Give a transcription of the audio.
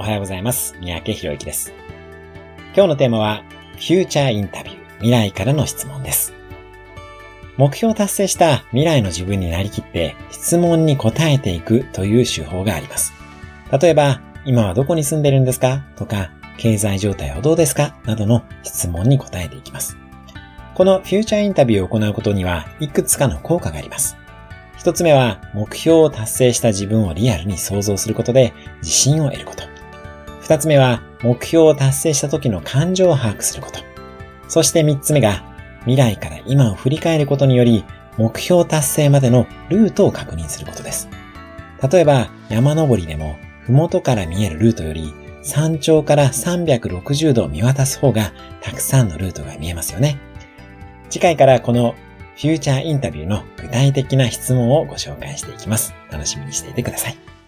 おはようございます。三宅博之です。今日のテーマは、フューチャーインタビュー、未来からの質問です。目標を達成した未来の自分になりきって質問に答えていくという手法があります。例えば、今はどこに住んでるんですか？とか、経済状態はどうですか？などの質問に答えていきます。このフューチャーインタビューを行うことにはいくつかの効果があります。一つ目は、目標を達成した自分をリアルに想像することで自信を得ること。二つ目は、目標を達成した時の感情を把握すること。そして三つ目が、未来から今を振り返ることにより、目標達成までのルートを確認することです。例えば、山登りでも、麓から見えるルートより、山頂から360度見渡す方が、たくさんのルートが見えますよね。次回からこのフューチャーインタビューの具体的な質問をご紹介していきます。楽しみにしていてください。